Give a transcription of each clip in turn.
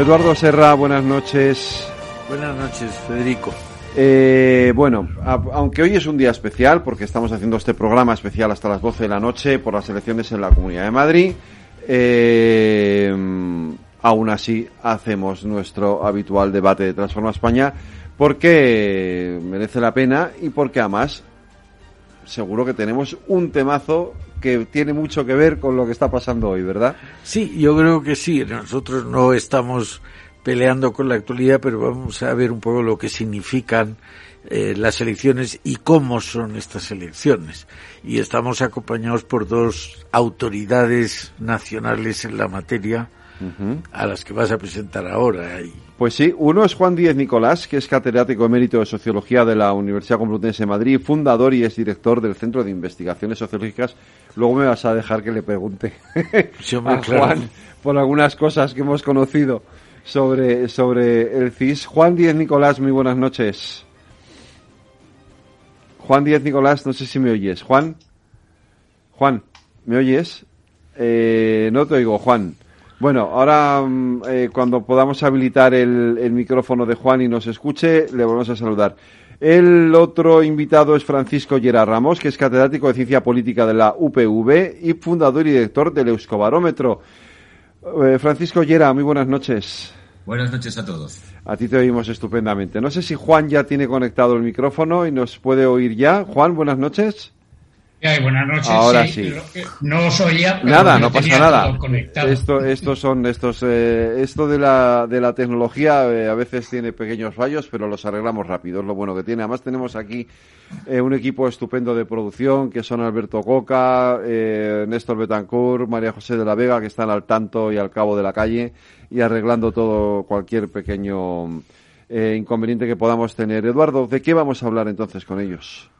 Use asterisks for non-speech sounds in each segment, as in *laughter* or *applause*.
Eduardo Serra, buenas noches. Buenas noches, Federico. Eh, bueno, aunque hoy es un día especial, porque estamos haciendo este programa especial hasta las 12 de la noche por las elecciones en la Comunidad de Madrid, eh, aún así hacemos nuestro habitual debate de Transforma España porque merece la pena y porque además seguro que tenemos un temazo que tiene mucho que ver con lo que está pasando hoy, ¿verdad? Sí, yo creo que sí. Nosotros no estamos peleando con la actualidad, pero vamos a ver un poco lo que significan eh, las elecciones y cómo son estas elecciones. Y estamos acompañados por dos autoridades nacionales en la materia, a las que vas a presentar ahora. Pues sí, uno es Juan Díez Nicolás, que es catedrático emérito de Sociología de la Universidad Complutense de Madrid, fundador y es director del Centro de Investigaciones Sociológicas. Luego me vas a dejar que le pregunte *laughs* a Juan por algunas cosas que hemos conocido sobre, sobre el CIS. Juan Díez Nicolás, muy buenas noches. Juan Díez Nicolás, no sé si me oyes. Juan, Juan, ¿me oyes? Eh, no te oigo, Juan. Bueno, ahora mm, eh, cuando podamos habilitar el, micrófono de Juan y nos escuche, le volvemos a saludar. El otro invitado es Francisco Gerard Ramos, que es catedrático de Ciencia Política de la UPV y fundador y director del Euskobarómetro. Eh, Francisco Gerard, muy buenas noches. Buenas noches a todos. A ti te oímos estupendamente. No sé si Juan ya tiene conectado el micrófono y nos puede oír ya. Juan, buenas noches buenas noches. Ahora sí. No os oía. nada, no pasa nada. Esto, estos son estos, eh, esto de la, de la tecnología eh, a veces tiene pequeños fallos, pero los arreglamos rápido. Es lo bueno que tiene. Además tenemos aquí eh, un equipo estupendo de producción que son Alberto Coca, Néstor Betancourt, María José de la Vega que están al tanto y al cabo de la calle y arreglando todo cualquier pequeño inconveniente que podamos tener. Eduardo, ¿de qué vamos a hablar entonces con ellos?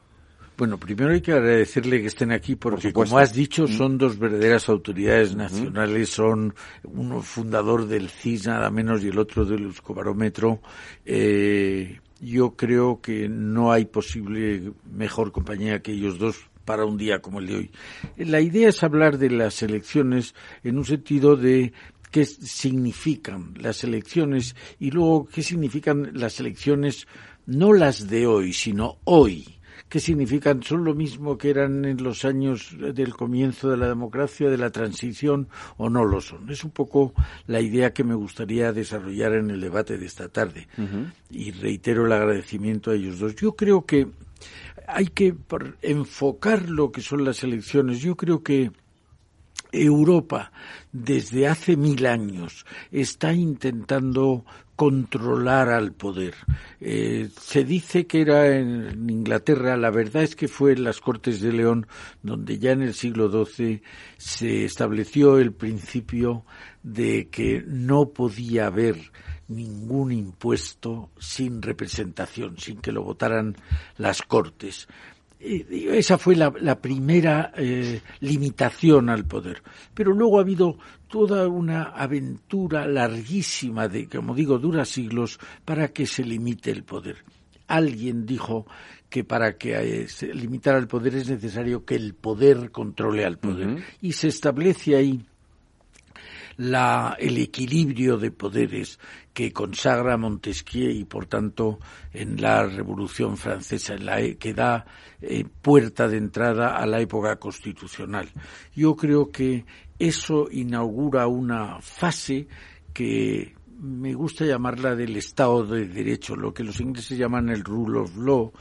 Bueno, primero hay que agradecerle que estén aquí porque, como has dicho, mm. son dos verdaderas autoridades nacionales. Son uno fundador del CIS, nada menos, y el otro del Euskobarómetro. Eh, yo creo que no hay posible mejor compañía que ellos dos para un día como el de hoy. La idea es hablar de las elecciones en un sentido de qué significan las elecciones y luego qué significan las elecciones no las de hoy, sino hoy ¿Qué significan, son lo mismo que eran en los años del comienzo de la democracia, de la transición, o no lo son. Es un poco la idea que me gustaría desarrollar en el debate de esta tarde. Y reitero el agradecimiento a ellos dos. Yo creo que hay que enfocar lo que son las elecciones. Yo creo que Europa desde hace mil años está intentando controlar al poder. Eh, se dice que era en Inglaterra, la verdad es que fue en las Cortes de León donde ya en el siglo XII se estableció el principio de que no podía haber ningún impuesto sin representación, sin que lo votaran las Cortes. Esa fue la, primera eh, limitación al poder. Pero luego ha habido toda una aventura larguísima de, como digo, dura siglos para que se limite el poder. Alguien dijo que para que eh, se limitara el poder es necesario que el poder controle al poder. Y se establece ahí la, el equilibrio de poderes que consagra Montesquieu y por tanto en la Revolución Francesa, en la, e, que da eh, puerta de entrada a la época constitucional. Yo creo que eso inaugura una fase que me gusta llamarla del Estado de Derecho, lo que los ingleses llaman el rule of law,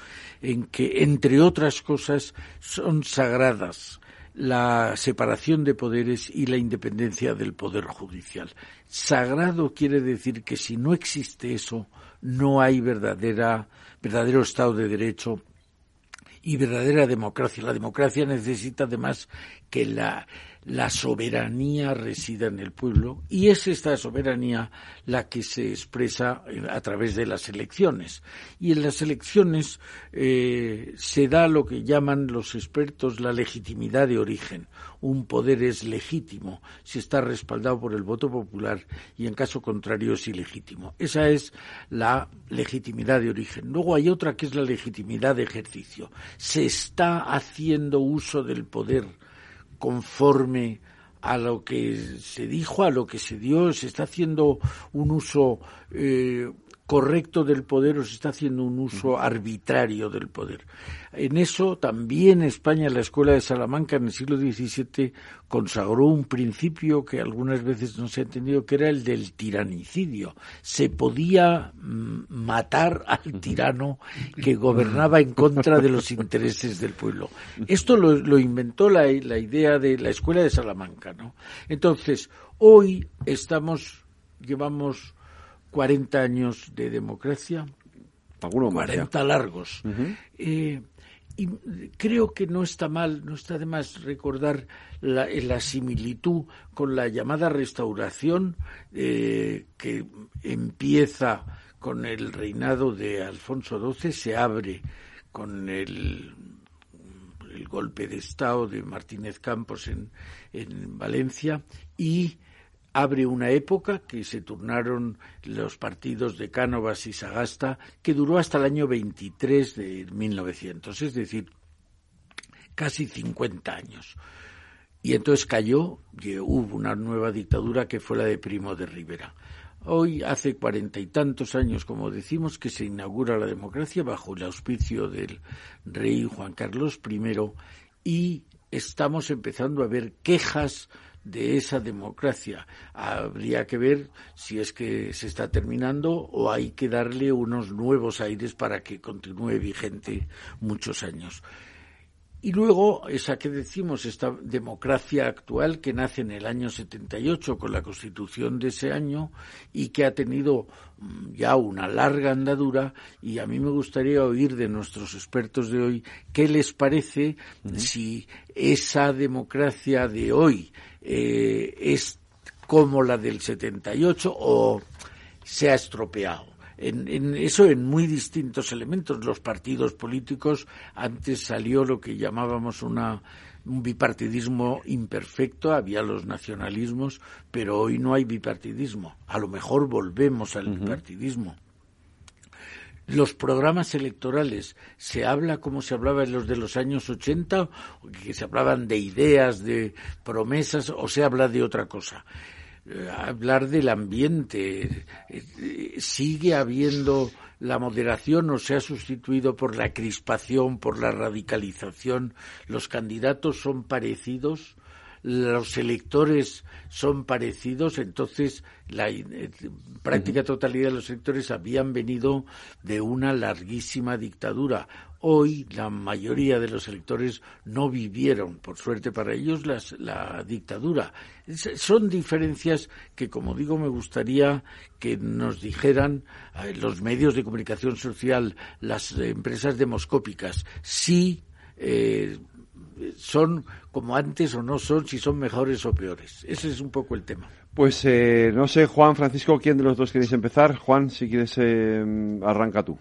en que, entre otras cosas, son sagradas la separación de poderes y la independencia del poder judicial. Sagrado quiere decir que si no existe eso, no hay verdadera, verdadero Estado de Derecho y verdadera democracia. La democracia necesita además que la, la soberanía resida en el pueblo y es esta soberanía la que se expresa a través de las elecciones. Y en las elecciones eh, se da lo que llaman los expertos la legitimidad de origen. Un poder es legítimo si está respaldado por el voto popular y en caso contrario es ilegítimo. Esa es la legitimidad de origen. Luego hay otra que es la legitimidad de ejercicio. Se está haciendo uso del poder conforme a lo que se dijo, a lo que se dio, se está haciendo un uso eh, correcto del poder o se está haciendo un uso arbitrario del poder. En eso también España, la Escuela de Salamanca en el siglo XVII consagró un principio que algunas veces no se ha entendido, que era el del tiranicidio. Se podía mm, matar al tirano que gobernaba en contra de los intereses del pueblo. Esto lo, inventó la, la idea de la Escuela de Salamanca, ¿no? Entonces, hoy estamos, llevamos 40 años de democracia, Alguno 40 largos. eh, y creo que no está mal, no está de más recordar la, la similitud con la llamada restauración eh, que empieza con el reinado de Alfonso XII, se abre con el, el golpe de Estado de Martínez Campos en, en Valencia y abre una época que se turnaron los partidos de Cánovas y Sagasta, que duró hasta el año 23 de 1900, es decir, casi 50 años. Y entonces cayó y hubo una nueva dictadura que fue la de Primo de Rivera. Hoy hace cuarenta y tantos años, como decimos, que se inaugura la democracia bajo el auspicio del rey Juan Carlos I y estamos empezando a ver quejas de esa democracia. Habría que ver si es que se está terminando o hay que darle unos nuevos aires para que continúe vigente muchos años. Y luego, esa que decimos, esta democracia actual que nace en el año 78 con la constitución de ese año y que ha tenido mm, ya una larga andadura y a mí me gustaría oír de nuestros expertos de hoy qué les parece si esa democracia de hoy eh, es como la del 78 o se ha estropeado. En, eso en muy distintos elementos. Los partidos políticos, antes salió lo que llamábamos una, un bipartidismo imperfecto, había los nacionalismos, pero hoy no hay bipartidismo. A lo mejor volvemos al bipartidismo. Los programas electorales, ¿se habla como se hablaba en los de los años 80? Que se hablaban de ideas, de promesas, o se habla de otra cosa? Eh, hablar del ambiente. Eh, ¿Sigue habiendo la moderación o se ha sustituido por la crispación, por la radicalización? ¿Los candidatos son parecidos? Los electores son parecidos, entonces la eh, práctica totalidad de los electores habían venido de una larguísima dictadura. Hoy la mayoría de los electores no vivieron, por suerte para ellos, la dictadura. son diferencias que, como digo, me gustaría que nos dijeran eh, los medios de comunicación social, las empresas demoscópicas, si eh, son como antes o no son, si son mejores o peores. Ese es un poco el tema. Pues eh, no sé, Juan, Francisco, ¿quién de los dos queréis empezar? Juan, si quieres, eh, arranca tú.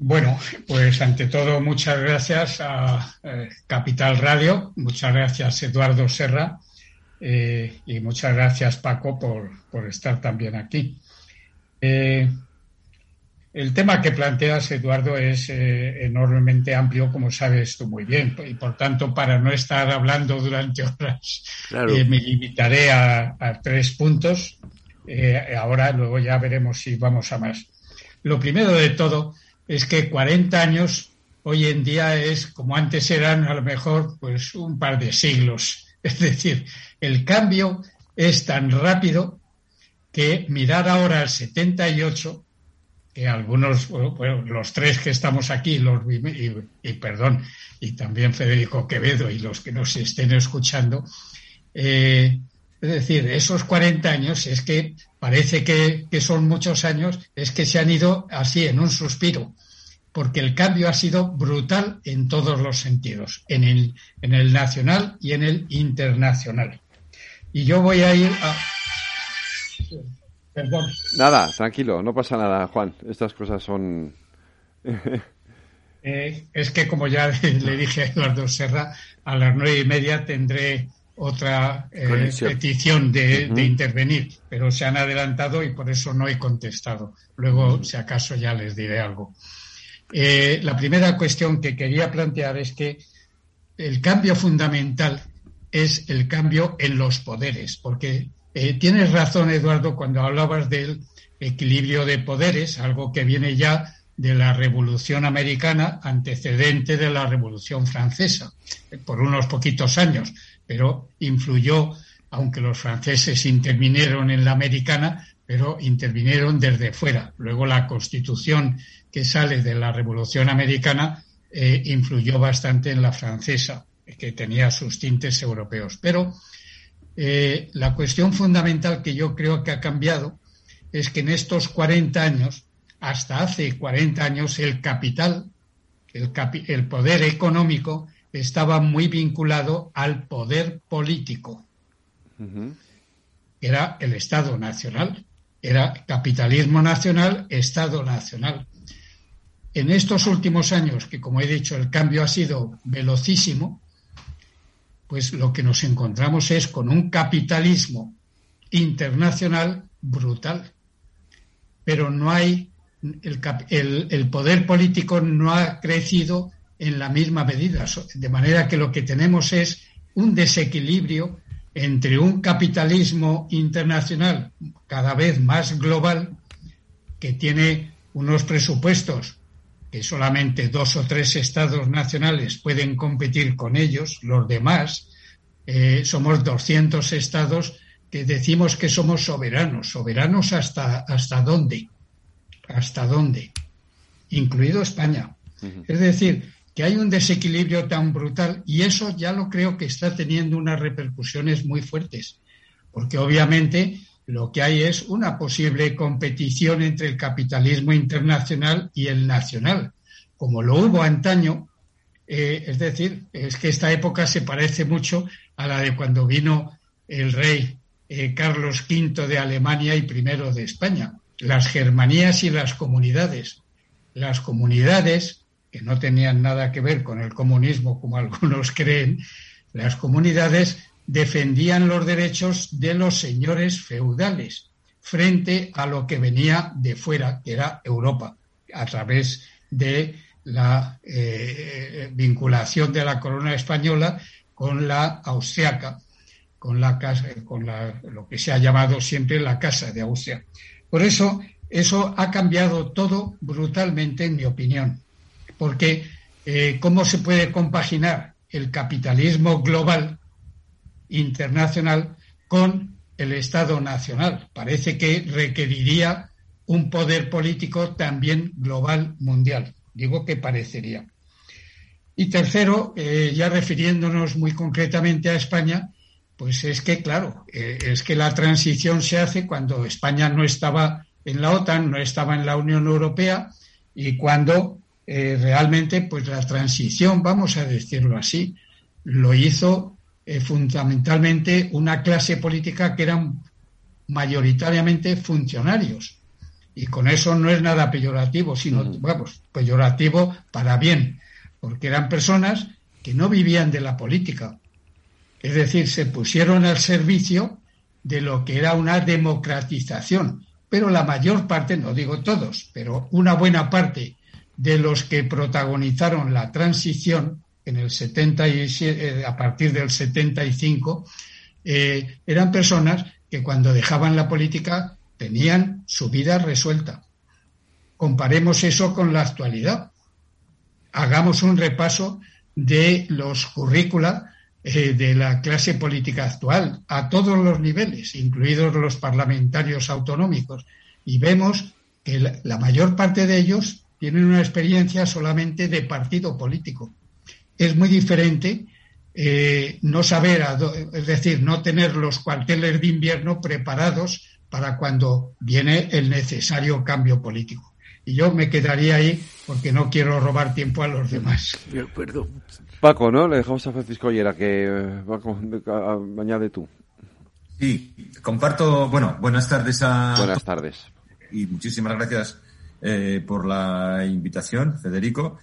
Bueno, pues ante todo muchas gracias a eh, Capital Radio, muchas gracias Eduardo Serra y muchas gracias Paco por, por estar también aquí. El tema que planteas, Eduardo, es eh, enormemente amplio, como sabes tú muy bien, y por tanto, para no estar hablando durante *laughs* horas, eh, me limitaré a, tres puntos. Eh, ahora, luego ya veremos si vamos a más. Lo primero de todo es que 40 años hoy en día es, como antes eran, a lo mejor, pues un par de siglos. *laughs* Es decir, el cambio es tan rápido que mirar ahora el 78, que algunos, bueno, los tres que estamos aquí, los, y, perdón, y también Federico Quevedo y los que nos estén escuchando, eh, es decir, esos 40 años, es que parece que, que, son muchos años, es que se han ido así en un suspiro, porque el cambio ha sido brutal en todos los sentidos, en el, en el nacional y en el internacional. Y yo voy a ir a... Perdón. Nada, tranquilo, no pasa nada, Juan. Estas cosas son... *laughs* Eh, es que como ya *laughs* le dije a Eduardo Serra, a las nueve y media tendré otra eh, petición de, intervenir, pero se han adelantado y por eso no he contestado. Luego, si acaso, ya les diré algo. Eh, la primera cuestión que quería plantear es que el cambio fundamental es el cambio en los poderes, porque eh, tienes razón, Eduardo, cuando hablabas del equilibrio de poderes, algo que viene ya de la Revolución Americana, antecedente de la Revolución Francesa, por unos poquitos años pero influyó, aunque los franceses intervinieron en la americana, pero intervinieron desde fuera. Luego la constitución que sale de la Revolución Americana eh, influyó bastante en la francesa, que tenía sus tintes europeos. Pero eh, la cuestión fundamental que yo creo que ha cambiado es que en estos 40 años, hasta hace 40 años, el capital, el poder económico, estaba muy vinculado al poder político. Era el Estado nacional, era capitalismo nacional, Estado nacional. En estos últimos años, que como he dicho, el cambio ha sido velocísimo, pues lo que nos encontramos es con un capitalismo internacional brutal. Pero no hay, el, poder político no ha crecido en la misma medida. De manera que lo que tenemos es un desequilibrio entre un capitalismo internacional cada vez más global que tiene unos presupuestos que solamente dos o tres estados nacionales pueden competir con ellos, los demás eh, somos 200 estados que decimos que somos soberanos. ¿Soberanos hasta, hasta dónde? ¿Hasta dónde? Incluido España. Es decir, que hay un desequilibrio tan brutal y eso ya lo creo que está teniendo unas repercusiones muy fuertes, porque obviamente lo que hay es una posible competición entre el capitalismo internacional y el nacional, como lo hubo antaño. Eh, es decir, es que esta época se parece mucho a la de cuando vino el rey eh, Carlos V de Alemania y primero de España. Las germanías y las comunidades. Las comunidades que no tenían nada que ver con el comunismo, como *laughs* algunos creen, las comunidades defendían los derechos de los señores feudales frente a lo que venía de fuera, que era Europa, a través de la eh, vinculación de la corona española con la austriaca, con la casa, con lo que se ha llamado siempre la casa de Austria. Por eso, eso ha cambiado todo brutalmente, en mi opinión porque eh, ¿cómo se puede compaginar el capitalismo global internacional con el Estado nacional? Parece que requeriría un poder político también global mundial. Digo que parecería. Y tercero, eh, ya refiriéndonos muy concretamente a España, pues es que, claro, eh, es que la transición se hace cuando España no estaba en la OTAN, no estaba en la Unión Europea y cuando eh, realmente pues la transición, vamos a decirlo así, lo hizo eh, fundamentalmente una clase política que eran mayoritariamente funcionarios. Y con eso no es nada peyorativo, sino, vamos, peyorativo para bien, porque eran personas que no vivían de la política. Es decir, se pusieron al servicio de lo que era una democratización. Pero la mayor parte, no digo todos, pero una buena parte de los que protagonizaron la transición en el 77, eh, a partir del 75, eh, eran personas que cuando dejaban la política tenían su vida resuelta. Comparemos eso con la actualidad. Hagamos un repaso de los currícula eh, de la clase política actual, a todos los niveles, incluidos los parlamentarios autonómicos, y vemos que la, mayor parte de ellos tienen una experiencia solamente de partido político. Es muy diferente eh, no saber, es decir, no tener los cuarteles de invierno preparados para cuando viene el necesario cambio político. Y yo me quedaría ahí porque no quiero robar tiempo a los demás. De acuerdo. Paco, ¿no? Le dejamos a Francisco Ollera que eh, añade tú. Sí, comparto, bueno, buenas tardes a... Buenas tardes. Y muchísimas gracias eh, por la invitación, Federico.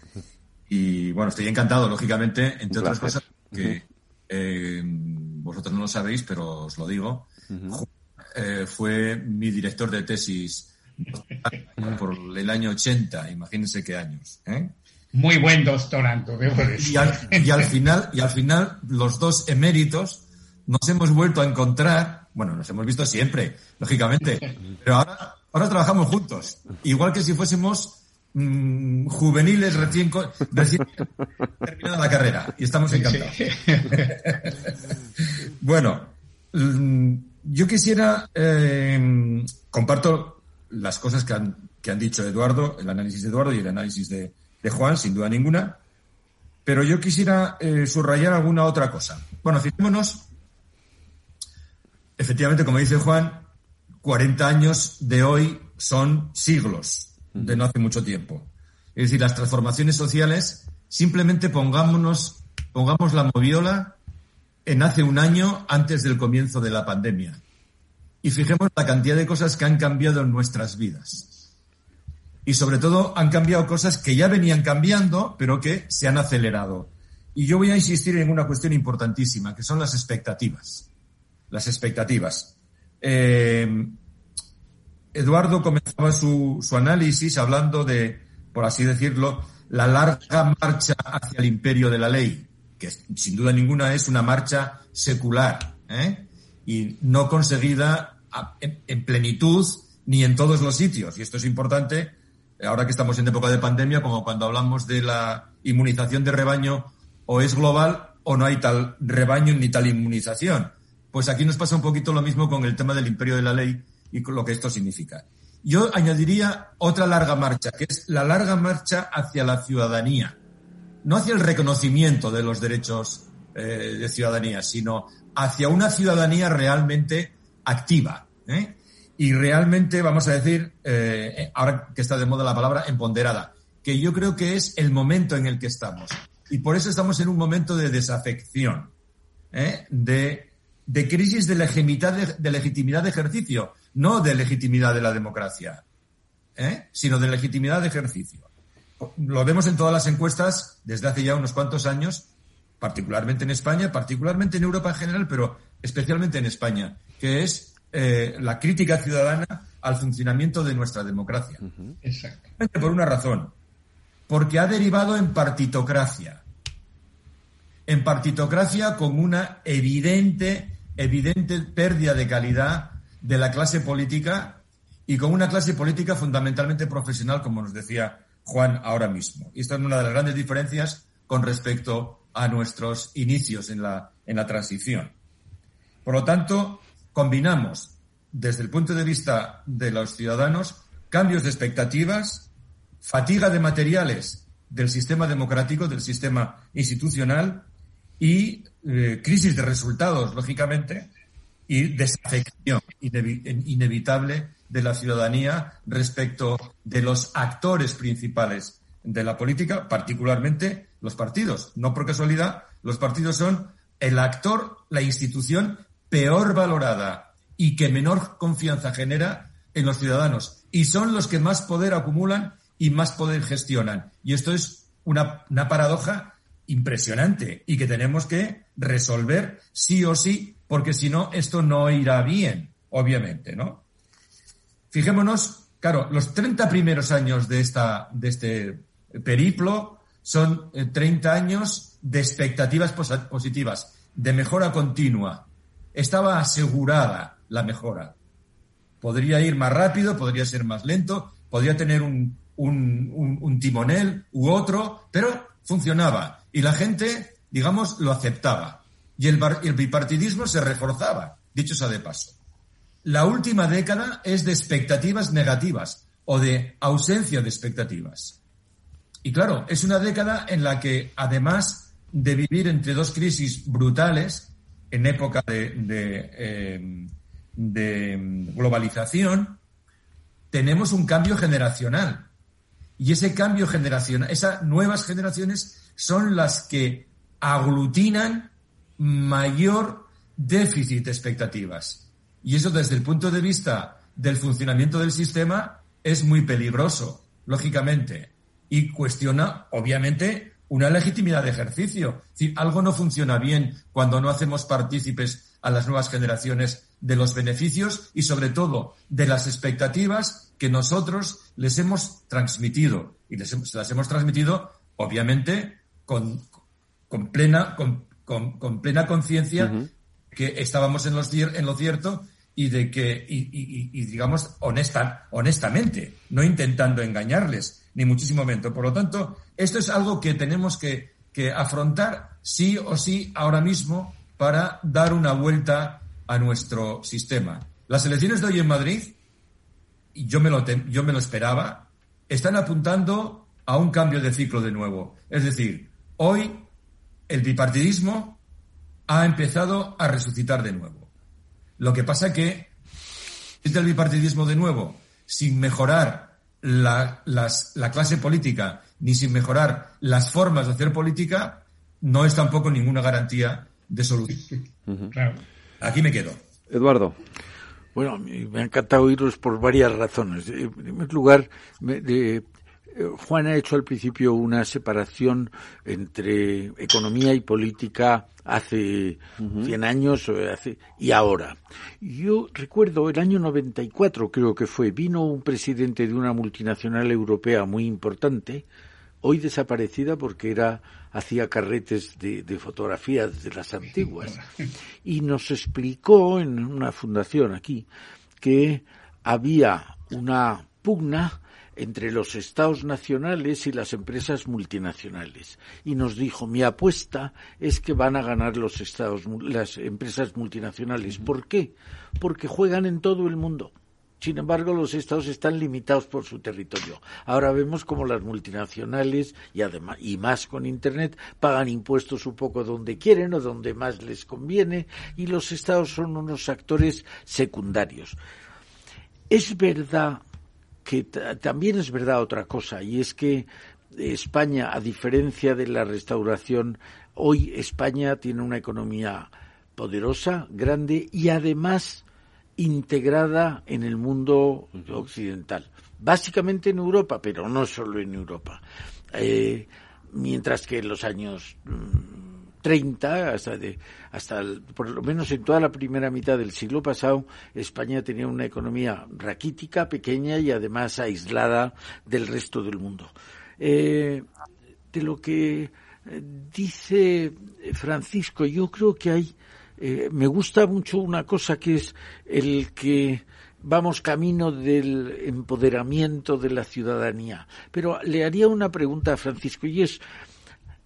Y bueno, estoy encantado, lógicamente, entre otras cosas, que eh, vosotros no lo sabéis, pero os lo digo. fue mi director de tesis por el año 80, imagínense qué años. ¿eh? Muy buen doctorando, debo decir. Y al, y al, final, y al final, los dos eméritos nos hemos vuelto a encontrar, bueno, nos hemos visto siempre, lógicamente, *laughs* pero ahora, ahora trabajamos juntos, igual que si fuésemos mm, juveniles recién, recién *laughs* terminada la carrera, y estamos encantados. *laughs* bueno, mm, yo quisiera, eh, comparto las cosas que han, que han dicho Eduardo, el análisis de Eduardo y el análisis de, Juan, sin duda ninguna. Pero yo quisiera eh, subrayar alguna otra cosa. Bueno, fijémonos, efectivamente, como dice Juan, 40 años de hoy son siglos, de no hace mucho tiempo. Es decir, las transformaciones sociales, simplemente pongámonos, pongamos la moviola en hace un año antes del comienzo de la pandemia y fijemos la cantidad de cosas que han cambiado en nuestras vidas. Y sobre todo han cambiado cosas que ya venían cambiando, pero que se han acelerado. Y yo voy a insistir en una cuestión importantísima, que son las expectativas. Las expectativas. Eh, Eduardo comenzaba su, su análisis hablando de, por así decirlo, la larga marcha hacia el imperio de la ley, que sin duda ninguna es una marcha secular ¿eh? y no conseguida en, plenitud ni en todos los sitios. Y esto es importante ahora que estamos en época de pandemia, como cuando hablamos de la inmunización de rebaño, o es global o no hay tal rebaño ni tal inmunización. Pues aquí nos pasa un poquito lo mismo con el tema del imperio de la ley y lo que esto significa. Yo añadiría otra larga marcha, que es la larga marcha hacia la ciudadanía. No hacia el reconocimiento de los derechos eh, de ciudadanía, sino hacia una ciudadanía realmente activa, ¿eh? Y realmente, vamos a decir, eh, ahora que está de moda la palabra, empoderada, que yo creo que es el momento en el que estamos. Y por eso estamos en un momento de desafección, de, de, crisis de legitimidad de, legitimidad de ejercicio, no de legitimidad de la democracia, sino de legitimidad de ejercicio. Lo vemos en todas las encuestas desde hace ya unos cuantos años, particularmente en España, particularmente en Europa en general, pero especialmente en España, que es eh, la crítica ciudadana al funcionamiento de nuestra democracia. Exactamente por una razón, porque ha derivado en partitocracia. En partitocracia con una evidente, evidente pérdida de calidad de la clase política y con una clase política fundamentalmente profesional, como nos decía Juan ahora mismo. Y esta es una de las grandes diferencias con respecto a nuestros inicios en la, en la transición. Por lo tanto, combinamos, desde el punto de vista de los ciudadanos, cambios de expectativas, fatiga de materiales del sistema democrático, del sistema institucional y eh, crisis de resultados, lógicamente, y desafección inevitable de la ciudadanía respecto de los actores principales de la política, particularmente los partidos. No por casualidad, los partidos son el actor, la institución peor valorada y que menor confianza genera en los ciudadanos. Y son los que más poder acumulan y más poder gestionan. Y esto es una, paradoja impresionante y que tenemos que resolver sí o sí, porque si no, esto no irá bien, obviamente, ¿no? Fijémonos, claro, los 30 primeros años de, esta, de este periplo son 30 eh, años de expectativas positivas, de mejora continua, estaba asegurada la mejora. Podría ir más rápido, podría ser más lento, podría tener un, un, timonel u otro, pero funcionaba. Y la gente, digamos, lo aceptaba. Y el, el bipartidismo se reforzaba, dicho sea de paso. La última década es de expectativas negativas o de ausencia de expectativas. Y claro, es una década en la que, además de vivir entre dos crisis brutales, en época de, eh, de globalización, tenemos un cambio generacional. Y ese cambio generacional, esas nuevas generaciones son las que aglutinan mayor déficit de expectativas. Y eso desde el punto de vista del funcionamiento del sistema es muy peligroso, lógicamente, y cuestiona, obviamente, una legitimidad de ejercicio. Es decir, algo no funciona bien cuando no hacemos partícipes a las nuevas generaciones de los beneficios y, sobre todo, de las expectativas que nosotros les hemos transmitido. Y les, las hemos transmitido, obviamente, con, con plena, con, plena conciencia que estábamos en, los, en lo cierto y de que, y, digamos, honesta, honestamente, no intentando engañarles, ni muchísimo menos. Por lo tanto, esto es algo que tenemos que, que afrontar sí o sí ahora mismo para dar una vuelta a nuestro sistema. Las elecciones de hoy en Madrid, yo me lo, yo me lo esperaba, están apuntando a un cambio de ciclo de nuevo. Es decir, hoy el bipartidismo ha empezado a resucitar de nuevo. Lo que pasa que el bipartidismo de nuevo, sin mejorar la, la clase política ni sin mejorar las formas de hacer política, no es tampoco ninguna garantía de solución. Aquí me quedo. Eduardo. Bueno, me ha encantado oíros por varias razones. En primer lugar, de, Juan ha hecho al principio una separación entre economía y política hace 100 años hace, y ahora. Yo recuerdo el año 94, creo que fue, vino un presidente de una multinacional europea muy importante, hoy desaparecida porque era hacía carretes de, de, fotografías de las antiguas *laughs* y nos explicó en una fundación aquí que había una pugna entre los estados nacionales y las empresas multinacionales. Y nos dijo, mi apuesta es que van a ganar los estados, las empresas multinacionales. ¿Por qué? Porque juegan en todo el mundo. Sin embargo, los estados están limitados por su territorio. Ahora vemos como las multinacionales y además y más con internet pagan impuestos un poco donde quieren o donde más les conviene y los estados son unos actores secundarios. Es verdad que también es verdad otra cosa, y es que España, a diferencia de la restauración, hoy España tiene una economía poderosa, grande y además integrada en el mundo occidental. Básicamente en Europa, pero no solo en Europa. Eh, mientras que en los años mm, 30, hasta, de, hasta por lo menos en toda la primera mitad del siglo pasado, España tenía una economía raquítica, pequeña y además aislada del resto del mundo. Eh, de lo que eh, dice Francisco, yo creo que hay, eh, me gusta mucho una cosa que es el que vamos camino del empoderamiento de la ciudadanía. Pero le haría una pregunta a Francisco y es,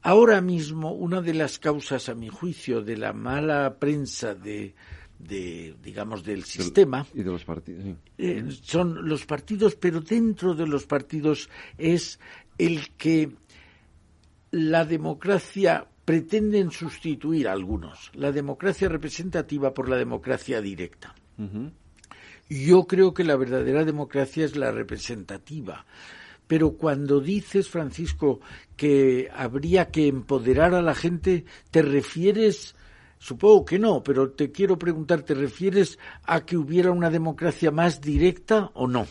Ahora mismo, una de las causas, a mi juicio, de la mala prensa de, de digamos, del sistema. Y de los partidos. Eh, son los partidos, pero dentro de los partidos es el que la democracia pretenden sustituir a algunos, la democracia representativa por la democracia directa. Yo creo que la verdadera democracia es la representativa. Pero cuando dices, Francisco, que habría que empoderar a la gente, ¿te refieres, supongo que no, pero te quiero preguntar, ¿te refieres a que hubiera una democracia más directa o no?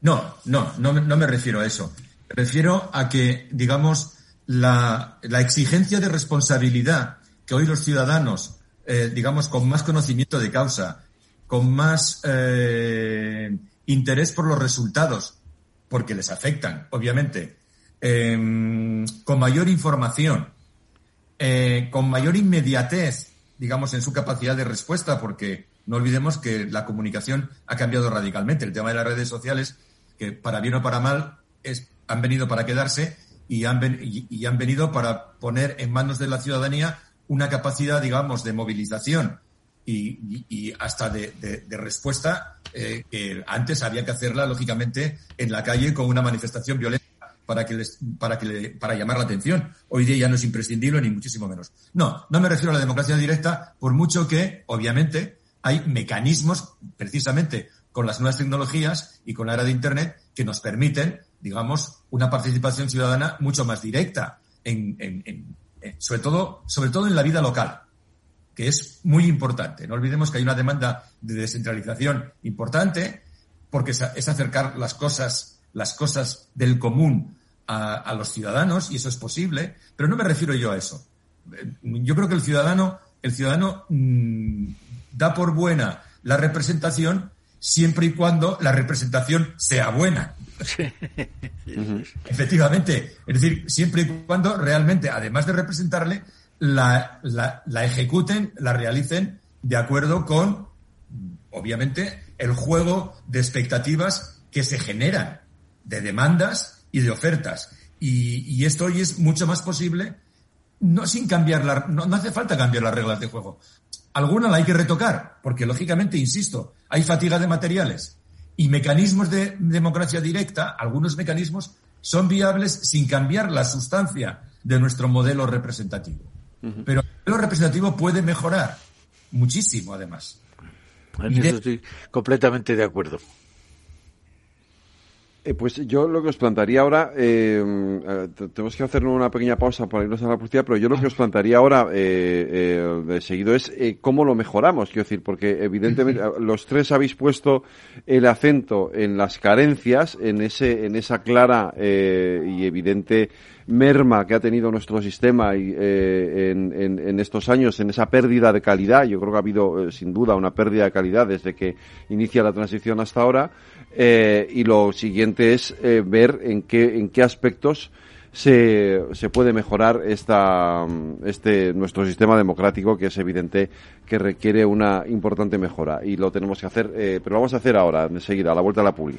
No, no, no, me refiero a eso. Me refiero a que, digamos, la, exigencia de responsabilidad que hoy los ciudadanos, eh, digamos, con más conocimiento de causa, con más eh, interés por los resultados, porque les afectan, obviamente, em, con mayor información, eh, con mayor inmediatez, digamos, en su capacidad de respuesta, porque no olvidemos que la comunicación ha cambiado radicalmente. El tema de las redes sociales, que para bien o para mal, han venido para quedarse y han, y han venido para poner en manos de la ciudadanía una capacidad, digamos, de movilización y, hasta de, respuesta eh, que antes había que hacerla, lógicamente, en la calle con una manifestación violenta para que les, para que para llamar la atención. Hoy día ya no es imprescindible ni muchísimo menos. No, no me refiero a la democracia directa, por mucho que, obviamente, hay mecanismos, precisamente con las nuevas tecnologías y con la era de Internet, que nos permiten, digamos, una participación ciudadana mucho más directa, en, sobre, todo, sobre todo en la vida local, que es muy importante. No olvidemos que hay una demanda de descentralización importante, porque es acercar las cosas, las cosas del común a, los ciudadanos y eso es posible, pero no me refiero yo a eso. Yo creo que el ciudadano, el ciudadano mm, da por buena la representación siempre y cuando la representación sea buena. Efectivamente, es decir, siempre y cuando realmente, además de representarle, la, la, la ejecuten, la realicen de acuerdo con, obviamente, el juego de expectativas que se generan, de demandas y de ofertas. Y, esto hoy es mucho más posible, no sin cambiar la, no, hace falta cambiar las reglas de juego. Alguna la hay que retocar, porque lógicamente, insisto, hay fatiga de materiales y mecanismos de democracia directa, algunos mecanismos son viables sin cambiar la sustancia de nuestro modelo representativo. Pero el modelo representativo puede mejorar muchísimo, además. En eso estoy completamente de acuerdo. Eh, pues yo lo que os plantearía ahora, eh, eh, tenemos que hacer una pequeña pausa para irnos a la publicidad, pero yo lo que os plantearía ahora de seguido es cómo lo mejoramos. Quiero decir, porque evidentemente los tres habéis puesto el acento en las carencias, en ese, en esa clara y evidente merma que ha tenido nuestro sistema y, en, en, estos años, en esa pérdida de calidad. Yo creo que ha habido, sin duda, una pérdida de calidad desde que inicia la transición hasta ahora. Eh, y lo siguiente es eh, ver en qué, en qué aspectos se, se puede mejorar esta, este, nuestro sistema democrático, que es evidente que requiere una importante mejora. Y lo tenemos que hacer, eh, pero lo vamos a hacer ahora, enseguida, a la vuelta a la publi.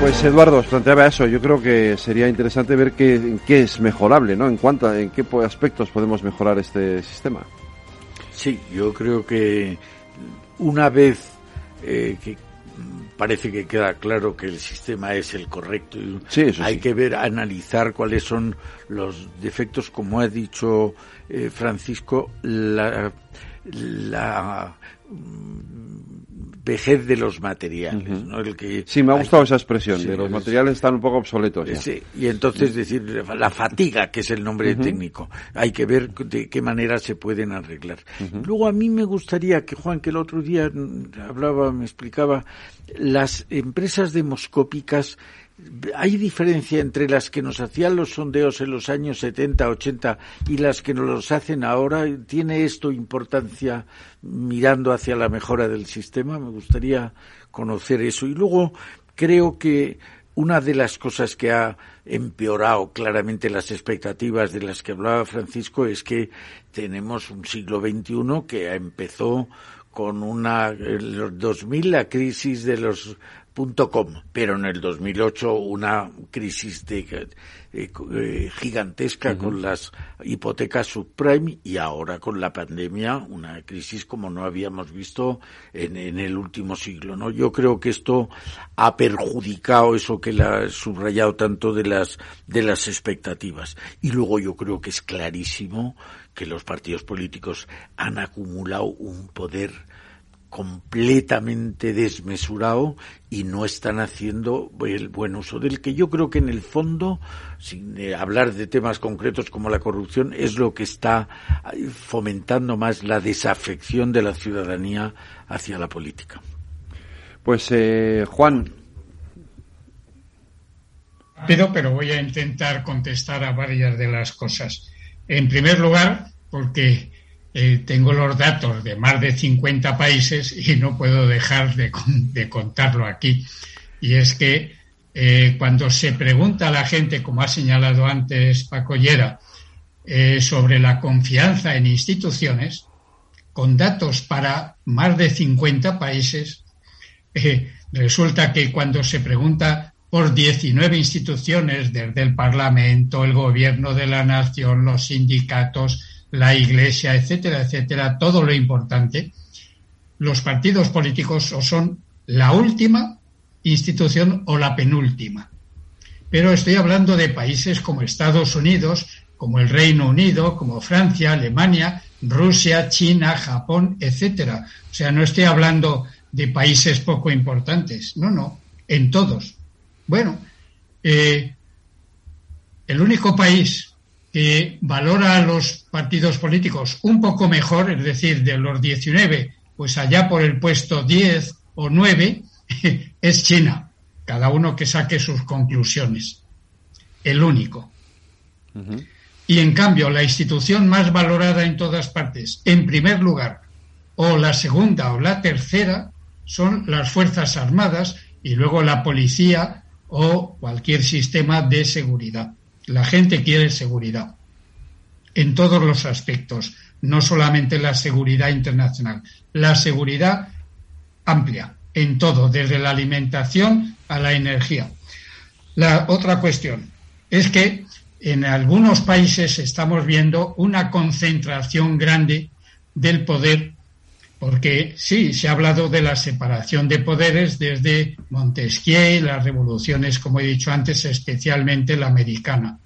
Pues Eduardo, os planteaba eso. Yo creo que sería interesante ver qué, en qué es mejorable, ¿no? En cuanto, en qué aspectos podemos mejorar este sistema. Sí, yo creo que una vez eh, que parece que queda claro que el sistema es el correcto, hay que ver, analizar cuáles son los defectos, como ha dicho eh, Francisco, la, la vejez de los materiales. ¿no? El que sí, me ha gustado esa expresión, de los materiales están un poco obsoletos. Sí, y entonces decir la fatiga, que es el nombre técnico, hay que ver de qué manera se pueden arreglar. Luego a mí me gustaría que Juan, que el otro día hablaba, me explicaba, las empresas demoscópicas hay diferencia entre las que nos hacían los sondeos en los años 70, 80 y las que nos los hacen ahora. ¿Tiene esto importancia mirando hacia la mejora del sistema? Me gustaría conocer eso. Y luego creo que una de las cosas que ha empeorado claramente las expectativas de las que hablaba Francisco es que tenemos un siglo XXI que empezó con una, en los 2000 la crisis de los .com, pero en el 2008 una crisis de, eh, eh, gigantesca con las hipotecas subprime y ahora con la pandemia una crisis como no habíamos visto en, en, el último siglo. ¿no? Yo creo que esto ha perjudicado eso que la ha subrayado tanto de las, de las expectativas. Y luego yo creo que es clarísimo que los partidos políticos han acumulado un poder completamente desmesurado y no están haciendo el buen uso del que yo creo que en el fondo, sin eh, hablar de temas concretos como la corrupción, es lo que está eh, fomentando más la desafección de la ciudadanía hacia la política. Pues eh, Juan. Pero, pero voy a intentar contestar a varias de las cosas. En primer lugar, porque eh, tengo los datos de más de 50 países y no puedo dejar de, contarlo aquí. Y es que eh, cuando se pregunta a la gente, como ha señalado antes Paco Llera, eh, sobre la confianza en instituciones, con datos para más de 50 países, resulta que cuando se pregunta por 19 instituciones, desde el Parlamento, el Gobierno de la Nación, los sindicatos, la Iglesia, etcétera, etcétera, todo lo importante, los partidos políticos o son la última institución o la penúltima. Pero estoy hablando de países como Estados Unidos, como el Reino Unido, como Francia, Alemania, Rusia, China, Japón, etcétera. O sea, no estoy hablando de países poco importantes, no, no, en todos. Bueno, eh, el único país que valora a los partidos políticos un poco mejor, es decir, de los 19, pues allá por el puesto 10 o 9, *laughs* es China. Cada uno que saque sus conclusiones. El único. Y en cambio, la institución más valorada en todas partes, en primer lugar, o la segunda o la tercera, son las Fuerzas Armadas y luego la policía o cualquier sistema de seguridad. La gente quiere seguridad en todos los aspectos, no solamente la seguridad internacional, la seguridad amplia, en todo, desde la alimentación a la energía. La otra cuestión es que en algunos países estamos viendo una concentración grande del poder, porque sí, se ha hablado de la separación de poderes desde Montesquieu y las revoluciones, como he dicho antes, especialmente la americana.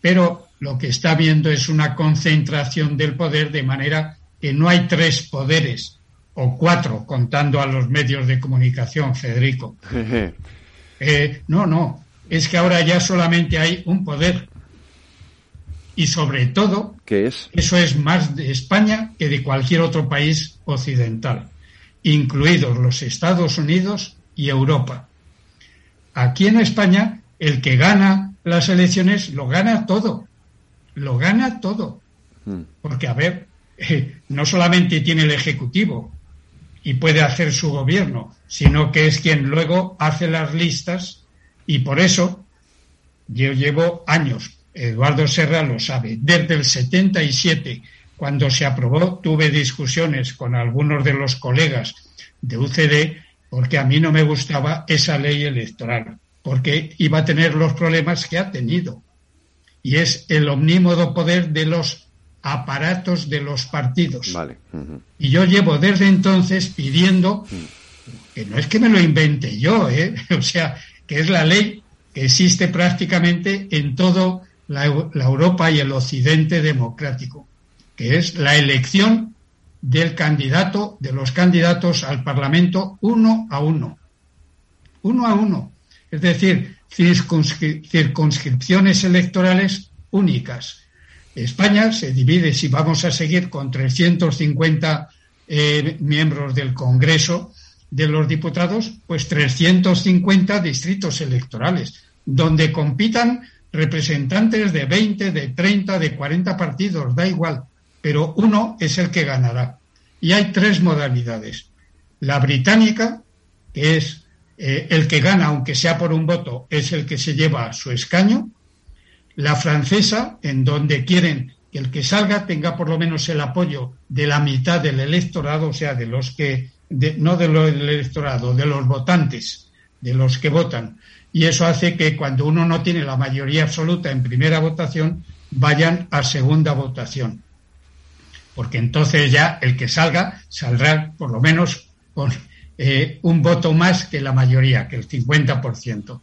Pero lo que está viendo es una concentración del poder de manera que no hay tres poderes o cuatro, contando a los medios de comunicación, Federico. *laughs* Eh, no, no, es que ahora ya solamente hay un poder. Y sobre todo, ¿Qué es? eso es más de España que de cualquier otro país occidental, incluidos los Estados Unidos y Europa. Aquí en España, el que gana las elecciones lo gana todo lo gana todo. Hmm. Porque, a ver, eh, no solamente tiene el Ejecutivo y puede hacer su gobierno, sino que es quien luego hace las listas y por eso yo llevo años, Eduardo Serra lo sabe, desde el 77, cuando se aprobó, tuve discusiones con algunos de los colegas de UCD porque a mí no me gustaba esa ley electoral, porque iba a tener los problemas que ha tenido y es el omnímodo poder de los aparatos de los partidos. Y yo llevo desde entonces pidiendo, que no es que me lo invente yo, ¿eh? *laughs* o sea, que es la ley que existe prácticamente en toda la, Europa y el Occidente democrático, que es la elección del candidato, de los candidatos al Parlamento uno a uno. Uno a uno. Es decir, circunscripciones electorales únicas. España se divide, si vamos a seguir con 350 eh, miembros del Congreso de los Diputados, pues 350 distritos electorales. donde compitan representantes de 20, de 30, de 40 partidos, da igual, pero uno es el que ganará. Y hay tres modalidades. La británica, que es eh, el que gana, aunque sea por un voto, es el que se lleva su escaño. La francesa, en donde quieren que el que salga tenga por lo menos el apoyo de la mitad del electorado, o sea, de los que, no del electorado, de los votantes, de los que votan. Y eso hace que cuando uno no tiene la mayoría absoluta en primera votación, vayan a segunda votación. Porque entonces ya el que salga saldrá por lo menos con eh, un voto más que la mayoría, que el 50%.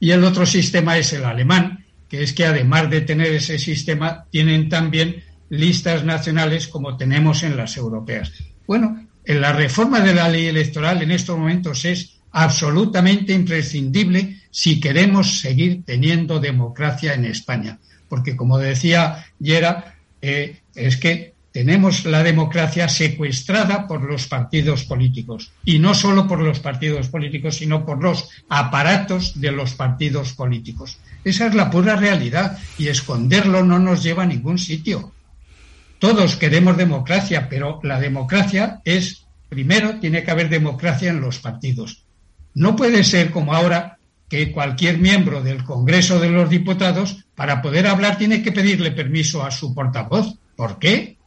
Y el otro sistema es el alemán, que es que además de tener ese sistema, tienen también listas nacionales como tenemos en las europeas. Bueno, en la reforma de la ley electoral en estos momentos es absolutamente imprescindible si queremos seguir teniendo democracia en España. Porque, como decía Yera, eh, es que tenemos la democracia secuestrada por los partidos políticos. Y no solo por los partidos políticos, sino por los aparatos de los partidos políticos. Esa es la pura realidad y esconderlo no nos lleva a ningún sitio. Todos queremos democracia, pero la democracia es, primero, tiene que haber democracia en los partidos. No puede ser como ahora que cualquier miembro del Congreso de los Diputados, para poder hablar, tiene que pedirle permiso a su portavoz. ¿Por qué?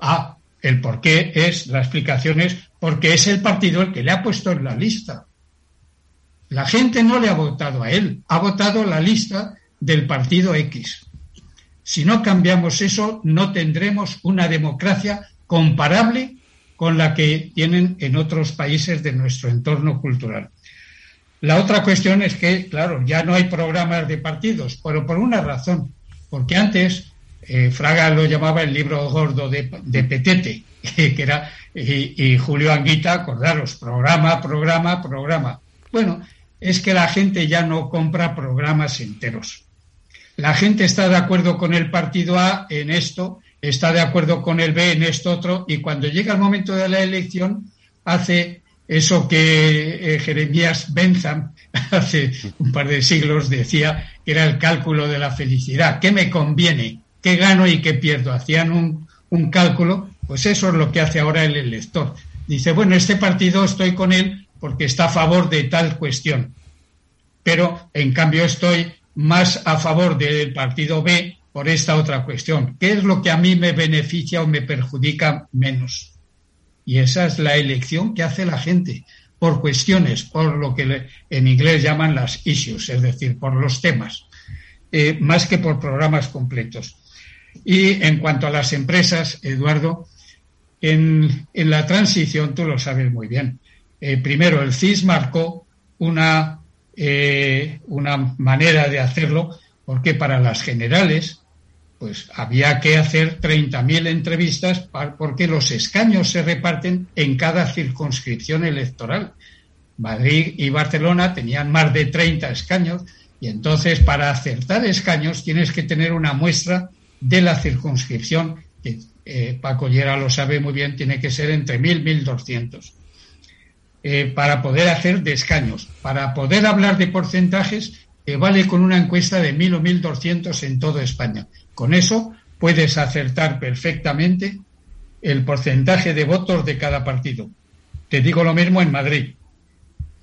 Ah, el por qué es, la explicación es porque es el partido el que le ha puesto en la lista. La gente no le ha votado a él, ha votado la lista del partido X. Si no cambiamos eso, no tendremos una democracia comparable con la que tienen en otros países de nuestro entorno cultural. La otra cuestión es que, claro, ya no hay programas de partidos, pero por una razón, porque antes eh, Fraga lo llamaba el libro gordo de, Petete, *laughs* que era, y, y Julio Anguita, acordaros, programa, programa, programa. Bueno, es que la gente ya no compra programas enteros. La gente está de acuerdo con el partido A en esto, está de acuerdo con el B en esto otro, y cuando llega el momento de la elección hace eso que eh, Jeremías Bentham *laughs* hace un par de siglos decía que era el cálculo de la felicidad. ¿Qué me conviene? ¿Qué gano y qué pierdo? Hacían un, un cálculo, pues eso es lo que hace ahora el elector. Dice, bueno, este partido estoy con él porque está a favor de tal cuestión. Pero, en cambio, estoy más a favor del partido B por esta otra cuestión. ¿Qué es lo que a mí me beneficia o me perjudica menos? Y esa es la elección que hace la gente por cuestiones, por lo que en inglés llaman las issues, es decir, por los temas, eh, más que por programas completos. Y en cuanto a las empresas, Eduardo, en, en la transición, tú lo sabes muy bien, eh, primero, el CIS marcó una, eh, una manera de hacerlo, porque para las generales, pues había que hacer 30.000 entrevistas porque los escaños se reparten en cada circunscripción electoral. Madrid y Barcelona tenían más de 30 escaños y entonces para acertar escaños tienes que tener una muestra de la circunscripción que eh, Paco Llera lo sabe muy bien, tiene que ser entre 1.000 y 1.200. Eh, para poder hacer de escaños. Para poder hablar de porcentajes, que vale con una encuesta de 1.000 o 1.200 en toda España. Con eso puedes acertar perfectamente el porcentaje de votos de cada partido. Te digo lo mismo en Madrid.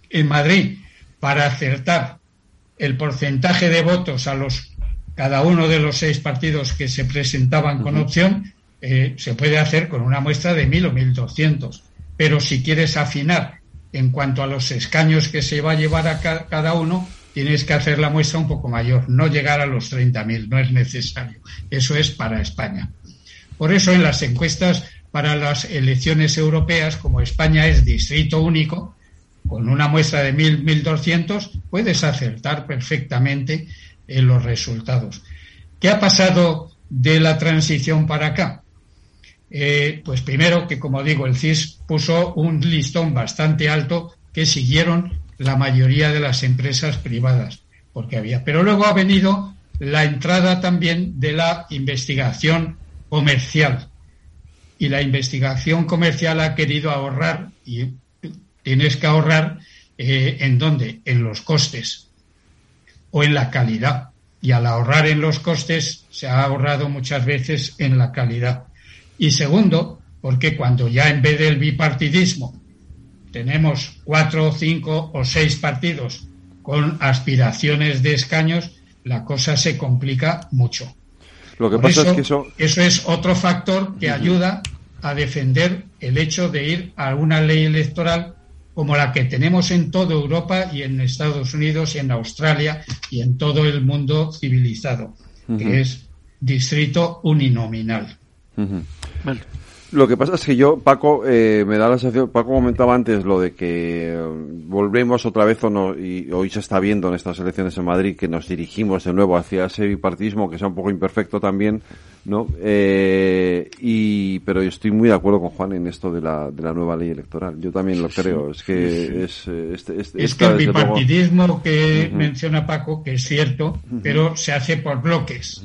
En Madrid, para acertar el porcentaje de votos a los cada uno de los seis partidos que se presentaban con opción, eh, se puede hacer con una muestra de 1.000 o 1.200. Pero si quieres afinar en cuanto a los escaños que se va a llevar a cada uno, tienes que hacer la muestra un poco mayor, no llegar a los 30.000, no es necesario. Eso es para España. Por eso en las encuestas para las elecciones europeas, como España es distrito único, con una muestra de 1.000, 1.200, puedes acertar perfectamente en los resultados. ¿Qué ha pasado de la transición para acá? Eh, pues primero que, como digo, el CIS puso un listón bastante alto que siguieron la mayoría de las empresas privadas, porque había. Pero luego ha venido la entrada también de la investigación comercial. Y la investigación comercial ha querido ahorrar, y tienes que ahorrar, eh, ¿en dónde? En los costes. o en la calidad. Y al ahorrar en los costes, se ha ahorrado muchas veces en la calidad. Y segundo, porque cuando ya en vez del bipartidismo tenemos cuatro, cinco o seis partidos con aspiraciones de escaños, la cosa se complica mucho. Lo que pasa es que eso... eso es otro factor que ayuda a defender el hecho de ir a una ley electoral como la que tenemos en toda Europa y en Estados Unidos y en Australia y en todo el mundo civilizado, que es distrito uninominal. Lo que pasa es que yo, Paco, eh, me da la sensación, Paco comentaba antes lo de que eh, volvemos otra vez o no, y hoy se está viendo en estas elecciones en Madrid que nos dirigimos de nuevo hacia ese bipartismo que sea un poco imperfecto también, ¿no? Eh, y, pero yo estoy muy de acuerdo con Juan en esto de la, de la nueva ley electoral. Yo también lo creo. es que es, este, este, es que el bipartidismo que menciona Paco, que es cierto, pero se hace por bloques.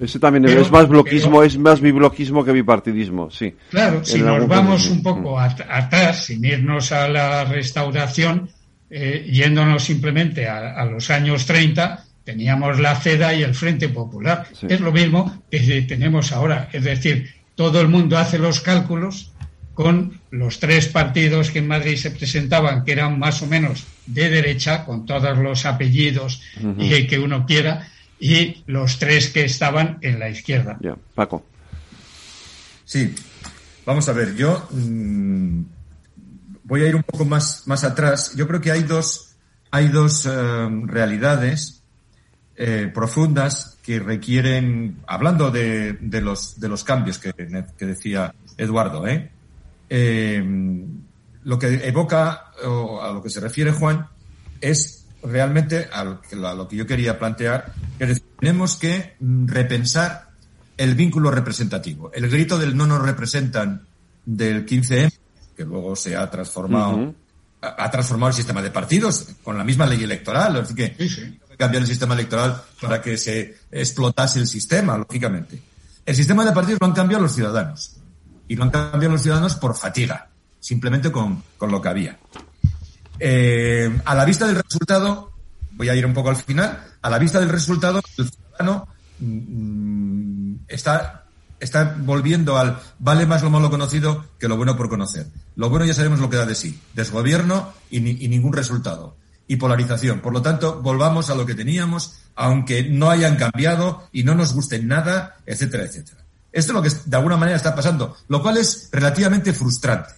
Ese también es más bloquismo, es más bibloquismo que bipartidismo, sí. Claro, si nos vamos un poco atrás, sin irnos a la restauración, eh, yéndonos simplemente a, los años 30, teníamos la CEDA y el Frente Popular. Es lo mismo que tenemos ahora. Es decir, todo el mundo hace los cálculos con los tres partidos que en Madrid se presentaban, que eran más o menos de derecha, con todos los apellidos y que uno quiera, y los tres que estaban en la izquierda. Ya, Paco. Sí, vamos a ver, yo mm, voy a ir un poco más, más atrás. Yo creo que hay dos, hay dos eh, realidades eh, profundas que requieren, hablando de, de, los, de los cambios que, que decía Eduardo, ¿eh? lo que evoca o a lo que se refiere Juan es realmente a lo, que yo quería plantear, que tenemos que repensar el vínculo representativo. El grito del no nos representan del 15M, que luego se ha transformado, ha, transformado el sistema de partidos con la misma ley electoral. Así que cambiar el sistema electoral para que se explotase el sistema, lógicamente. El sistema de partidos lo han cambiado los ciudadanos. Y lo han cambiado los ciudadanos por fatiga, simplemente con, con lo que había. Eh, a la vista del resultado, voy a ir un poco al final, a la vista del resultado, el ciudadano mm, está, está volviendo al vale más lo malo conocido que lo bueno por conocer. Lo bueno ya sabemos lo que da de sí, desgobierno y, y ningún resultado. Y polarización. Por lo tanto, volvamos a lo que teníamos, aunque no hayan cambiado y no nos gusten nada, etcétera, etcétera. Esto es lo que de alguna manera está pasando, lo cual es relativamente frustrante,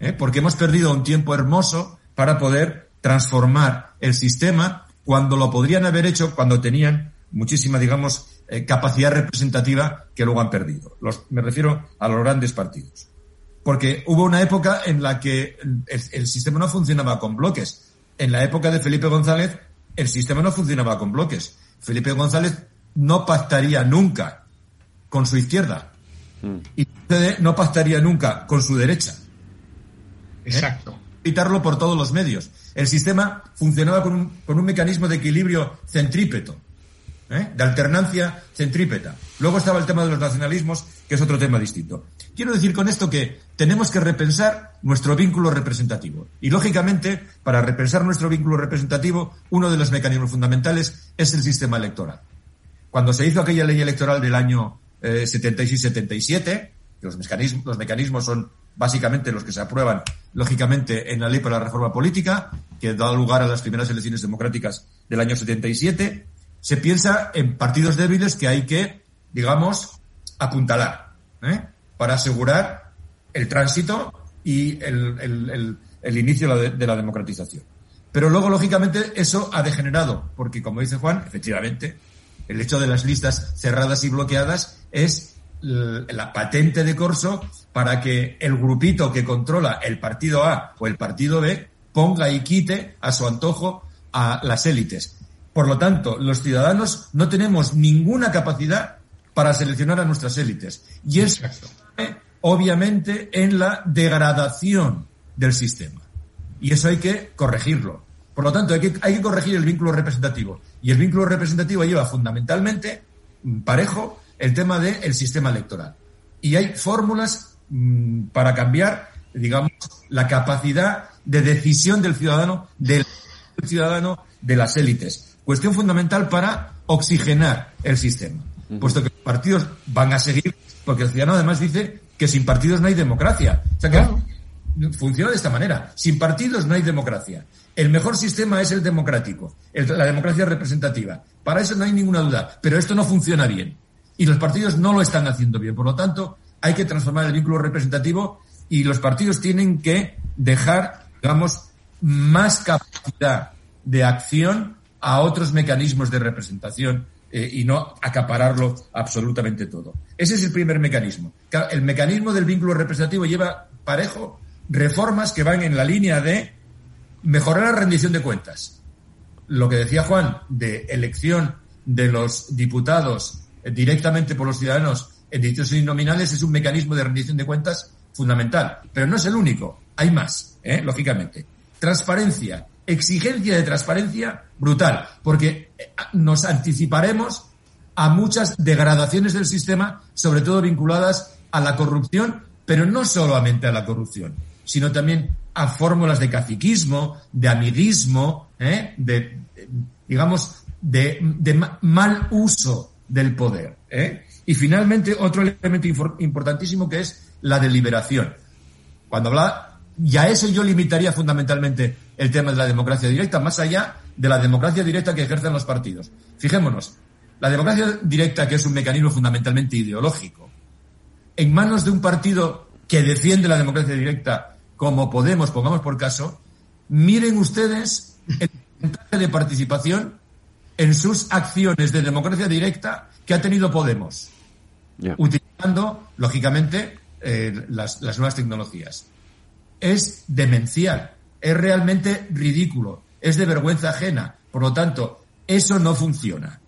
¿eh? porque hemos perdido un tiempo hermoso para poder transformar el sistema cuando lo podrían haber hecho cuando tenían muchísima, digamos, eh, capacidad representativa que luego han perdido. Los, me refiero a los grandes partidos. Porque hubo una época en la que el, sistema no funcionaba con bloques. En la época de Felipe González, el sistema no funcionaba con bloques. Felipe González no pactaría nunca con su izquierda. Mm. Y no pactaría nunca con su derecha. Exacto evitarlo por todos los medios. El sistema funcionaba con un, con un mecanismo de equilibrio centrípeto, ¿eh? de alternancia centrípeta. Luego estaba el tema de los nacionalismos, que es otro tema distinto. Quiero decir con esto que tenemos que repensar nuestro vínculo representativo. Y lógicamente, para repensar nuestro vínculo representativo, uno de los mecanismos fundamentales es el sistema electoral. Cuando se hizo aquella ley electoral del año eh, 76-77, los mecanismos, los mecanismos son básicamente los que se aprueban, lógicamente, en la ley para la reforma política, que da lugar a las primeras elecciones democráticas del año 77, se piensa en partidos débiles que hay que, digamos, apuntalar, ¿eh? para asegurar el tránsito y el, inicio de la democratización. Pero luego, lógicamente, eso ha degenerado, porque, como dice Juan, efectivamente, el hecho de las listas cerradas y bloqueadas es la patente de corso para que el grupito que controla el partido A o el partido B ponga y quite a su antojo a las élites. Por lo tanto, los ciudadanos no tenemos ninguna capacidad para seleccionar a nuestras élites. Y es obviamente en la degradación del sistema. Y eso hay que corregirlo. Por lo tanto, hay que, hay que corregir el vínculo representativo. Y el vínculo representativo lleva fundamentalmente, parejo, el tema del sistema electoral. Y hay fórmulas mm, para cambiar, digamos, la capacidad de decisión del ciudadano, del ciudadano de las élites. Cuestión fundamental para oxigenar el sistema, puesto que los partidos van a seguir, porque el ciudadano además dice que sin partidos no hay democracia. O sea que funciona de esta manera. Sin partidos no hay democracia. El mejor sistema es el democrático, la democracia representativa. Para eso no hay ninguna duda. Pero esto no funciona bien. Y los partidos no lo están haciendo bien. Por lo tanto, hay que transformar el vínculo representativo y los partidos tienen que dejar, digamos, más capacidad de acción a otros mecanismos de representación eh, y no acapararlo absolutamente todo. Ese es el primer mecanismo. El mecanismo del vínculo representativo lleva parejo reformas que van en la línea de mejorar la rendición de cuentas. Lo que decía Juan de elección de los diputados directamente por los ciudadanos en distritos nominales es un mecanismo de rendición de cuentas fundamental, pero no es el único, hay más, ¿eh? lógicamente. Transparencia, exigencia de transparencia brutal, porque eh, nos anticiparemos a muchas degradaciones del sistema, sobre todo vinculadas a la corrupción, pero no solamente a la corrupción, sino también a fórmulas de caciquismo, de amiguismo, ¿eh? de, digamos, de, mal uso del poder. ¿eh? Y finalmente, otro elemento importantísimo que es la deliberación. Cuando habla, ya eso yo limitaría fundamentalmente el tema de la democracia directa, más allá de la democracia directa que ejercen los partidos. Fijémonos, la democracia directa, que es un mecanismo fundamentalmente ideológico, en manos de un partido que defiende la democracia directa como Podemos, pongamos por caso, miren ustedes el porcentaje de participación en sus acciones de democracia directa que ha tenido Podemos, utilizando, lógicamente, eh, las, las nuevas tecnologías. Es demencial, es realmente ridículo, es de vergüenza ajena. Por lo tanto, eso no funciona.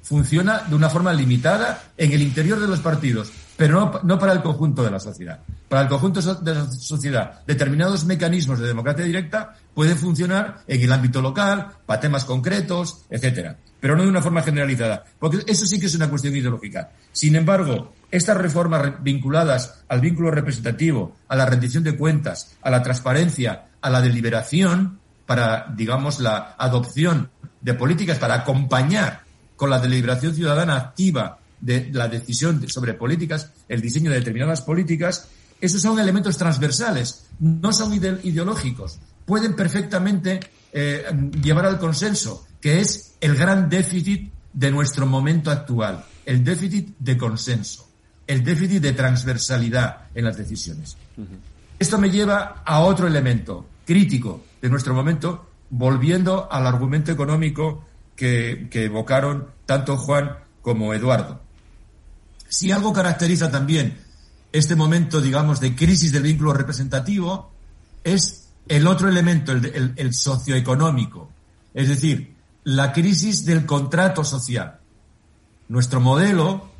Funciona de una forma limitada en el interior de los partidos, pero no, para el conjunto de la sociedad. Para el conjunto de la sociedad, determinados mecanismos de democracia directa pueden funcionar en el ámbito local, para temas concretos, etcétera, pero no de una forma generalizada, porque eso sí que es una cuestión ideológica. Sin embargo, estas reformas vinculadas al vínculo representativo, a la rendición de cuentas, a la transparencia, a la deliberación, para, digamos, la adopción de políticas para acompañar con la deliberación ciudadana activa de la decisión sobre políticas, el diseño de determinadas políticas, esos son elementos transversales, no son ideológicos. Pueden perfectamente eh, llevar al consenso, que es el gran déficit de nuestro momento actual, el déficit de consenso, el déficit de transversalidad en las decisiones. Esto me lleva a otro elemento crítico de nuestro momento, volviendo al argumento económico que evocaron tanto Juan como Eduardo. Si algo caracteriza también este momento, digamos, de crisis del vínculo representativo, es el otro elemento, el, socioeconómico, es decir, la crisis del contrato social. Nuestro modelo,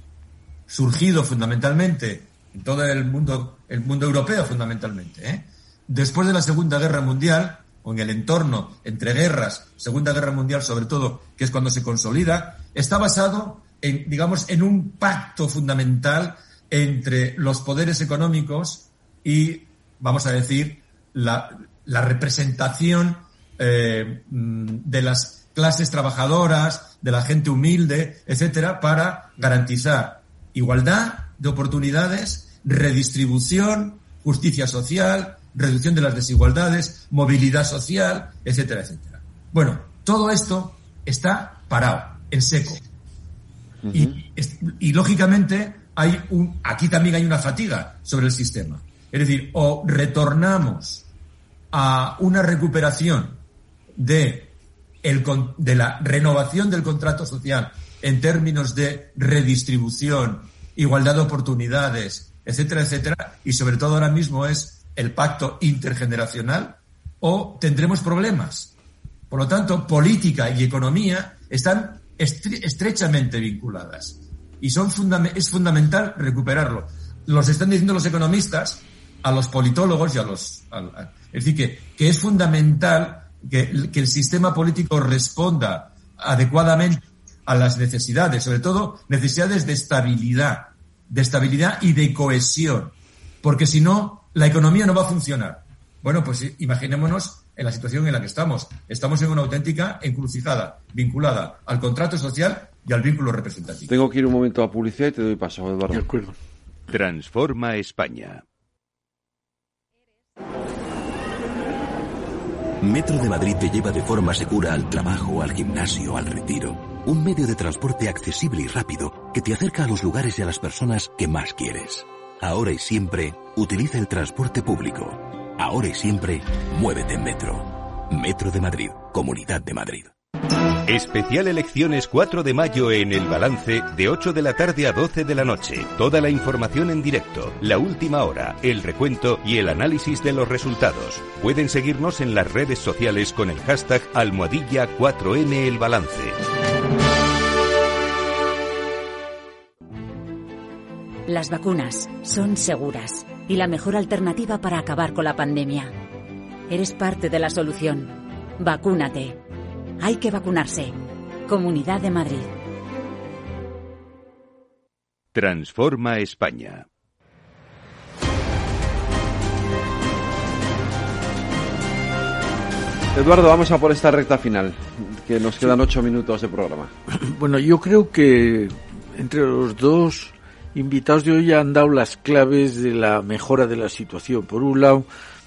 surgido fundamentalmente en todo el mundo, el mundo europeo fundamentalmente, ¿eh? después de la Segunda Guerra Mundial, o en el entorno entre guerras, Segunda Guerra Mundial sobre todo, que es cuando se consolida, está basado en, digamos, en un pacto fundamental entre los poderes económicos y, vamos a decir, la, representación eh, mm, de las clases trabajadoras, de la gente humilde, etcétera, para garantizar igualdad de oportunidades, redistribución, justicia social, reducción de las desigualdades, movilidad social, etcétera, etcétera. Bueno, todo esto está parado, en seco y, lógicamente hay un, aquí también hay una fatiga sobre el sistema. Es decir, o retornamos a una recuperación de, la renovación del contrato social en términos de redistribución, igualdad de oportunidades, etcétera, etcétera, y sobre todo ahora mismo es el pacto intergeneracional, o tendremos problemas. Por lo tanto, política y economía están estrechamente vinculadas. Y son es fundamental recuperarlo. Los están diciendo los economistas a los politólogos y a los... es decir, que, que es fundamental que, que el sistema político responda adecuadamente a las necesidades, sobre todo necesidades de estabilidad, de estabilidad y de cohesión, porque si no, la economía no va a funcionar. Bueno, pues imaginémonos en la situación en la que estamos. Estamos en una auténtica encrucijada vinculada al contrato social y al vínculo representativo. Tengo que ir un momento a publicidad y te doy paso, Eduardo. De acuerdo. Transforma España. Metro de Madrid te lleva de forma segura al trabajo, al gimnasio, al retiro. Un medio de transporte accesible y rápido que te acerca a los lugares y a las personas que más quieres. Ahora y siempre, utiliza el transporte público. Ahora y siempre, muévete en Metro. Metro de Madrid, Comunidad de Madrid. Especial elecciones 4 de mayo en El Balance de 8 de la tarde a 12 de la noche. Toda la información en directo, la última hora, el recuento y el análisis de los resultados. Pueden seguirnos en las redes sociales con el hashtag almohadilla 4M El Balance. Las vacunas son seguras y la mejor alternativa para acabar con la pandemia. Eres parte de la solución. Vacúnate. Hay que vacunarse. Comunidad de Madrid. Transforma España. Eduardo, vamos a por esta recta final, que nos quedan ocho minutos de programa. *clears throat* Bueno, yo creo que entre los dos invitados de hoy han dado las claves de la mejora de la situación. Por un lado,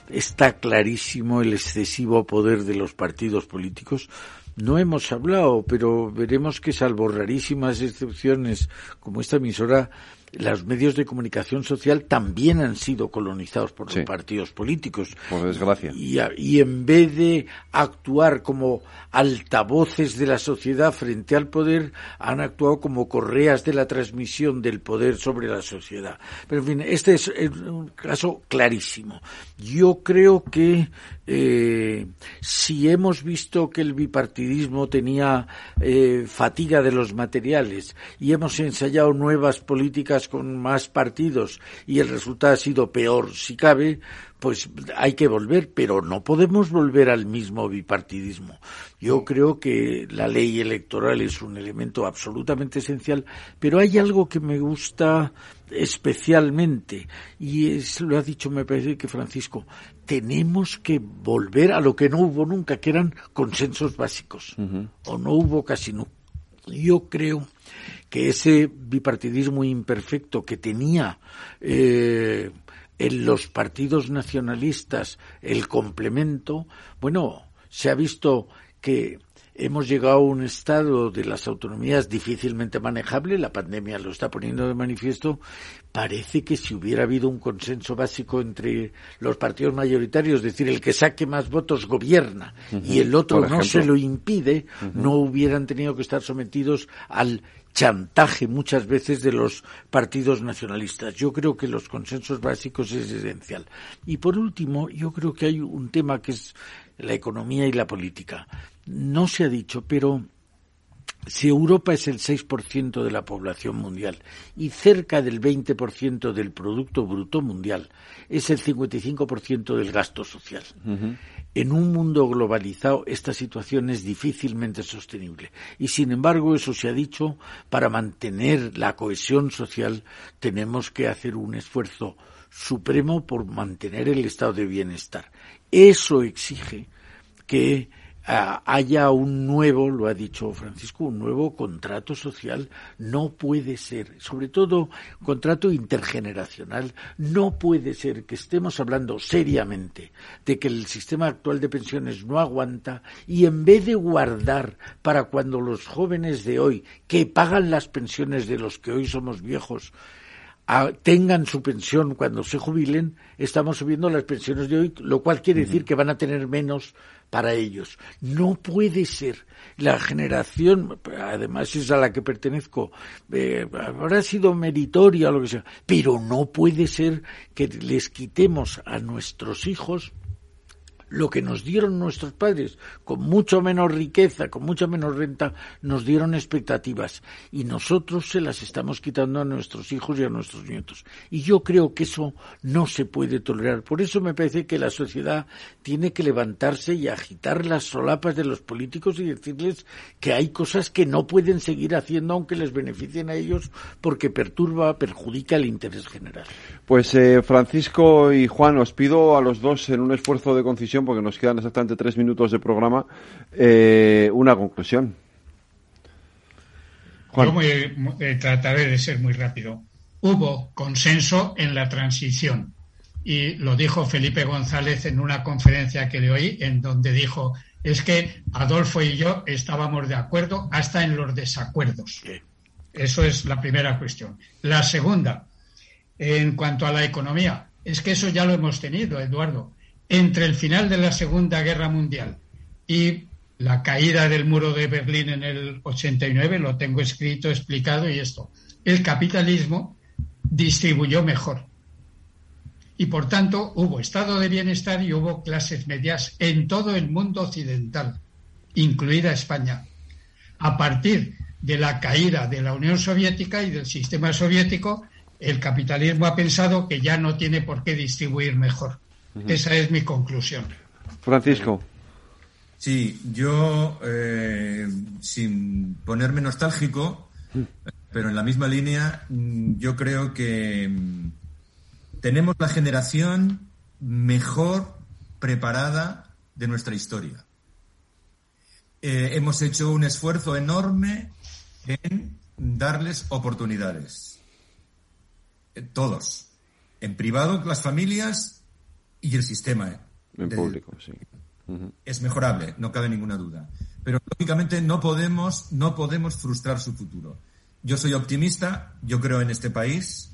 está clarísimo el excesivo poder de los partidos políticos. No hemos hablado, pero veremos que salvo rarísimas excepciones como esta emisora, los medios de comunicación social también han sido colonizados por los partidos políticos. Por desgracia. Y, y, en vez de actuar como altavoces de la sociedad frente al poder, han actuado como correas de la transmisión del poder sobre la sociedad. Pero en fin, este es un caso clarísimo. Yo creo que eh, si hemos visto que el bipartidismo tenía eh, fatiga de los materiales y hemos ensayado nuevas políticas con más partidos y el resultado ha sido peor, si cabe, pues hay que volver, pero no podemos volver al mismo bipartidismo. Yo creo que la ley electoral es un elemento absolutamente esencial, pero hay algo que me gusta especialmente, y es, lo ha dicho, me parece que Francisco, tenemos que volver a lo que no hubo nunca, que eran consensos básicos, o no hubo casi nunca. Yo creo que ese bipartidismo imperfecto que tenía eh, en los partidos nacionalistas el complemento, bueno, se ha visto que hemos llegado a un estado de las autonomías difícilmente manejable, la pandemia lo está poniendo de manifiesto, parece que si hubiera habido un consenso básico entre los partidos mayoritarios, es decir, el que saque más votos gobierna y el otro no se lo impide, no hubieran tenido que estar sometidos al chantaje muchas veces de los partidos nacionalistas. Yo creo que los consensos básicos es esencial. Y por último, yo creo que hay un tema que es la economía y la política. No se ha dicho, pero si Europa es el 6% de la población mundial y cerca del 20% del Producto Bruto Mundial, es el 55% del gasto social. En un mundo globalizado esta situación es difícilmente sostenible y sin embargo eso se ha dicho, para mantener la cohesión social tenemos que hacer un esfuerzo supremo por mantener el estado de bienestar. Eso exige que haya un nuevo, lo ha dicho Francisco, un nuevo contrato social. No puede ser, sobre todo contrato intergeneracional, no puede ser que estemos hablando seriamente de que el sistema actual de pensiones no aguanta y en vez de guardar para cuando los jóvenes de hoy, que pagan las pensiones de los que hoy somos viejos, tengan su pensión cuando se jubilen, estamos subiendo las pensiones de hoy, lo cual quiere decir que van a tener menos para ellos. No puede ser. La generación, además es a la que pertenezco, eh, habrá sido meritoria lo que sea, pero no puede ser que les quitemos a nuestros hijos lo que nos dieron nuestros padres, con mucho menos riqueza, con mucha menos renta, nos dieron expectativas y nosotros se las estamos quitando a nuestros hijos y a nuestros nietos. Y yo creo que eso no se puede tolerar. Por eso me parece que la sociedad tiene que levantarse y agitar las solapas de los políticos y decirles que hay cosas que no pueden seguir haciendo aunque les beneficien a ellos porque perturba, perjudica el interés general. Pues eh, Francisco y Juan, os pido a los dos en un esfuerzo de concisión conclusión, porque nos quedan exactamente tres minutos de programa, eh, una conclusión. Yo eh, trataré de ser muy rápido. Hubo consenso en la transición y lo dijo Felipe González en una conferencia que le oí, en donde dijo, es que Adolfo y yo estábamos de acuerdo hasta en los desacuerdos. Eso es la primera cuestión. La segunda, en cuanto a la economía, es que eso ya lo hemos tenido, Eduardo. Entre el final de la Segunda Guerra Mundial y la caída del muro de Berlín en el 89, lo tengo escrito, explicado y esto. El capitalismo distribuyó mejor. Y por tanto hubo estado de bienestar y hubo clases medias en todo el mundo occidental, incluida España. A partir de la caída de la Unión Soviética y del sistema soviético, el capitalismo ha pensado que ya no tiene por qué distribuir mejor. Esa es mi conclusión. Francisco. Sí, yo, eh, sin ponerme nostálgico, pero en la misma línea, mm, yo creo que mm, tenemos la generación mejor preparada de nuestra historia. Eh, hemos hecho un esfuerzo enorme en darles oportunidades. Eh, todos. En privado, las familias y el sistema. En público, sí. Es mejorable, no cabe ninguna duda. Pero lógicamente no podemos, no podemos frustrar su futuro. Yo soy optimista, yo creo en este país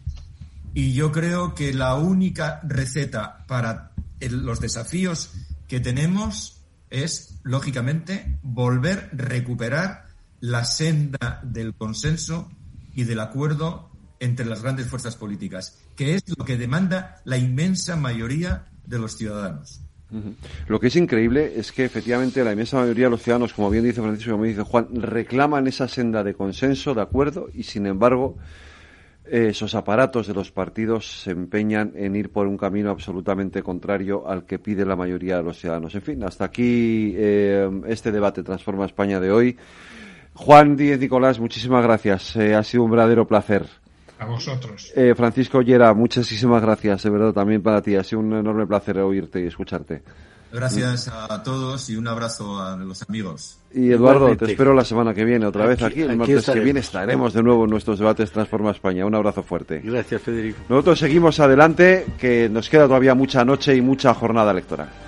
y yo creo que la única receta para los desafíos que tenemos es, lógicamente, volver, a recuperar la senda del consenso y del acuerdo entre las grandes fuerzas políticas, que es lo que demanda la inmensa mayoría de los ciudadanos. Lo que es increíble es que efectivamente la inmensa mayoría de los ciudadanos, como bien dice Francisco, como dice Juan, reclaman esa senda de consenso, de acuerdo, y sin embargo esos aparatos de los partidos se empeñan en ir por un camino absolutamente contrario al que pide la mayoría de los ciudadanos. En fin, hasta aquí eh, este debate Transforma España de hoy. Juan Díez Nicolás, muchísimas gracias. Eh, ha sido un verdadero placer. A vosotros. Eh, Francisco Llera, muchísimas gracias, de verdad, también para ti. Ha sido un enorme placer oírte y escucharte. Gracias a todos y un abrazo a los amigos. Y Eduardo, te espero la semana que viene otra vez aquí. El martes que viene estaremos de nuevo en nuestros debates Transforma España. Un abrazo fuerte. Gracias, Federico. Nosotros seguimos adelante, que nos queda todavía mucha noche y mucha jornada electoral.